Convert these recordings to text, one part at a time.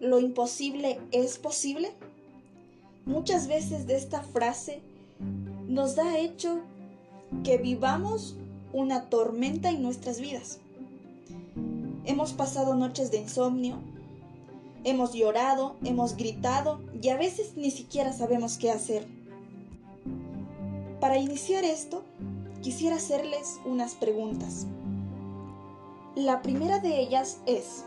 ¿lo imposible es posible? Muchas veces de esta frase nos da hecho que vivamos una tormenta en nuestras vidas. Hemos pasado noches de insomnio, hemos llorado, hemos gritado y a veces ni siquiera sabemos qué hacer. Para iniciar esto, quisiera hacerles unas preguntas. La primera de ellas es,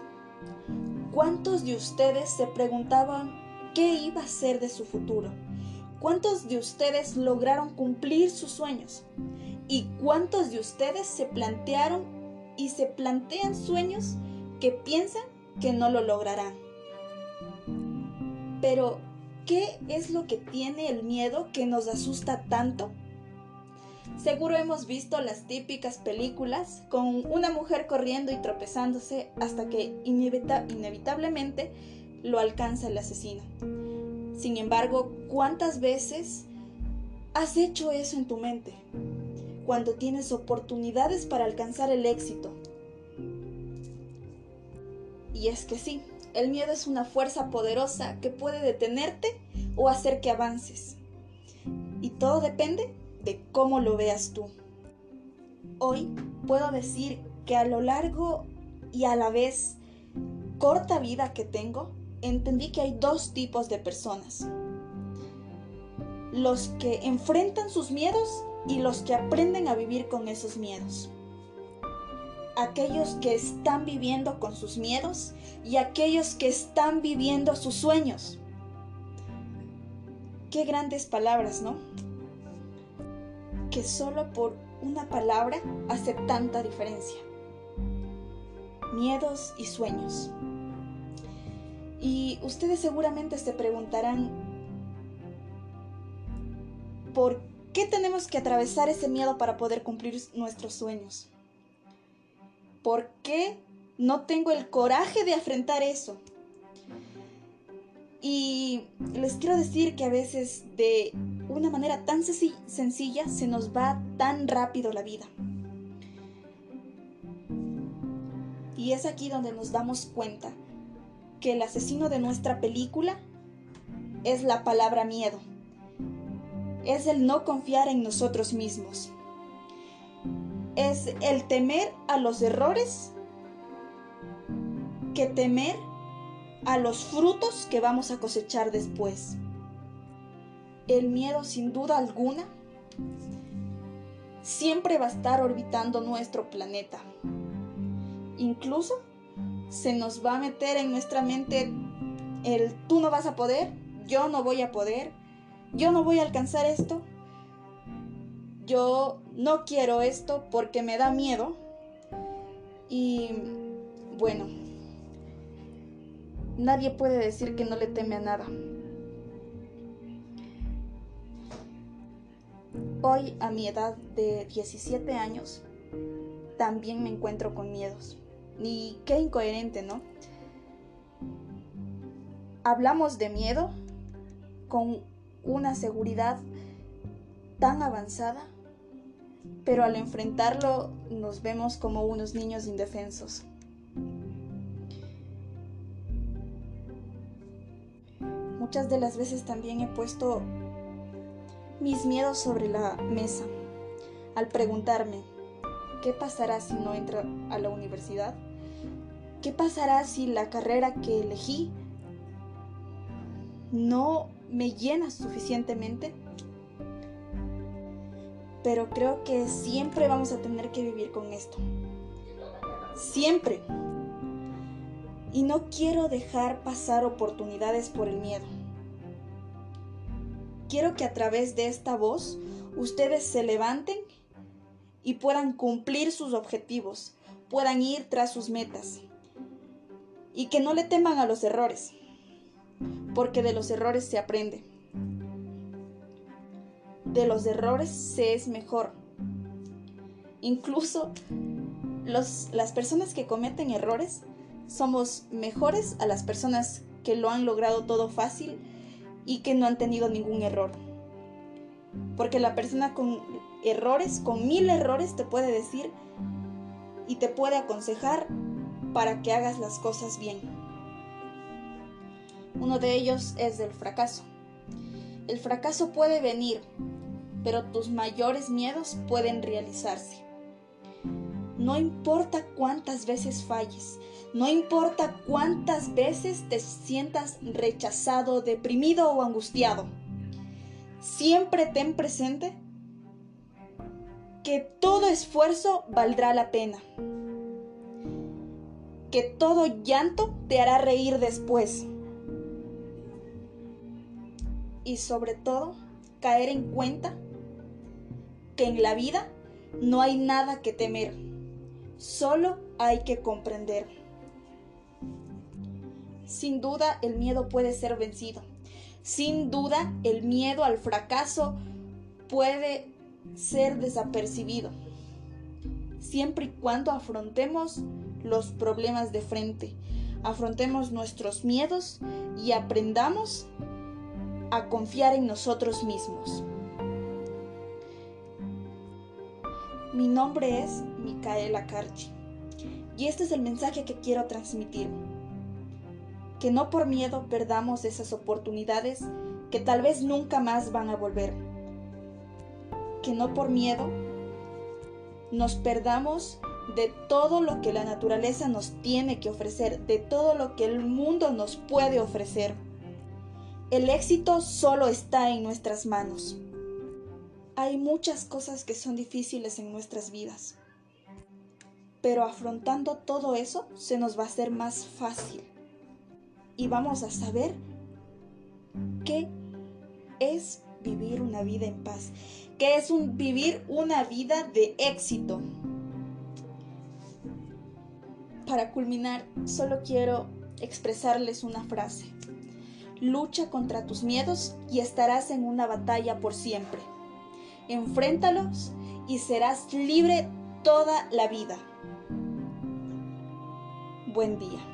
¿cuántos de ustedes se preguntaban qué iba a ser de su futuro? ¿Cuántos de ustedes lograron cumplir sus sueños? ¿Y cuántos de ustedes se plantearon y se plantean sueños que piensan que no lo lograrán? Pero, ¿qué es lo que tiene el miedo que nos asusta tanto? Seguro hemos visto las típicas películas con una mujer corriendo y tropezándose hasta que inevitablemente lo alcanza el asesino. Sin embargo, ¿cuántas veces has hecho eso en tu mente? Cuando tienes oportunidades para alcanzar el éxito. Y es que sí, el miedo es una fuerza poderosa que puede detenerte o hacer que avances. Y todo depende de cómo lo veas tú. Hoy puedo decir que a lo largo y a la vez corta vida que tengo, entendí que hay dos tipos de personas. Los que enfrentan sus miedos y los que aprenden a vivir con esos miedos. Aquellos que están viviendo con sus miedos y aquellos que están viviendo sus sueños. Qué grandes palabras, ¿no? Que solo por una palabra hace tanta diferencia. Miedos y sueños. Y ustedes seguramente se preguntarán, ¿por qué tenemos que atravesar ese miedo para poder cumplir nuestros sueños? ¿Por qué no tengo el coraje de afrontar eso? Y les quiero decir que a veces de una manera tan sencilla se nos va tan rápido la vida. Y es aquí donde nos damos cuenta que el asesino de nuestra película es la palabra miedo. Es el no confiar en nosotros mismos. Es el temer a los errores que temer a los frutos que vamos a cosechar después. El miedo, sin duda alguna, siempre va a estar orbitando nuestro planeta. Incluso se nos va a meter en nuestra mente el tú no vas a poder, yo no voy a poder, yo no voy a alcanzar esto, yo no quiero esto porque me da miedo. Y bueno, Nadie puede decir que no le teme a nada. Hoy, a mi edad de 17 años, también me encuentro con miedos. Y qué incoherente, ¿no? Hablamos de miedo con una seguridad tan avanzada, pero al enfrentarlo nos vemos como unos niños indefensos. Muchas de las veces también he puesto mis miedos sobre la mesa al preguntarme, ¿qué pasará si no entro a la universidad? ¿Qué pasará si la carrera que elegí no me llena suficientemente? Pero creo que siempre vamos a tener que vivir con esto. Siempre. Y no quiero dejar pasar oportunidades por el miedo. Quiero que a través de esta voz ustedes se levanten y puedan cumplir sus objetivos, puedan ir tras sus metas y que no le teman a los errores, porque de los errores se aprende. De los errores se es mejor. Incluso las personas que cometen errores somos mejores a las personas que lo han logrado todo fácil y que no han tenido ningún error. Porque la persona con errores, con mil errores, te puede decir y te puede aconsejar para que hagas las cosas bien. Uno de ellos es del fracaso. El fracaso puede venir, pero tus mayores miedos pueden realizarse. No importa cuántas veces falles, no importa cuántas veces te sientas rechazado, deprimido o angustiado. Siempre ten presente que todo esfuerzo valdrá la pena. Que todo llanto te hará reír después. Y sobre todo, caer en cuenta que en la vida no hay nada que temer, solo hay que comprender. Sin duda el miedo puede ser vencido. Sin duda el miedo al fracaso puede ser desapercibido. Siempre y cuando afrontemos los problemas de frente, afrontemos nuestros miedos y aprendamos a confiar en nosotros mismos. Mi nombre es Micaela Carchi y este es el mensaje que quiero transmitir. Que no por miedo perdamos esas oportunidades que tal vez nunca más van a volver. Que no por miedo nos perdamos de todo lo que la naturaleza nos tiene que ofrecer, de todo lo que el mundo nos puede ofrecer. El éxito solo está en nuestras manos. Hay muchas cosas que son difíciles en nuestras vidas, pero afrontando todo eso se nos va a hacer más fácil y vamos a saber qué es vivir una vida en paz, qué es vivir una vida de éxito. Para culminar, solo quiero expresarles una frase. Lucha contra tus miedos y estarás en una batalla por siempre. Enfréntalos y serás libre toda la vida. Buen día.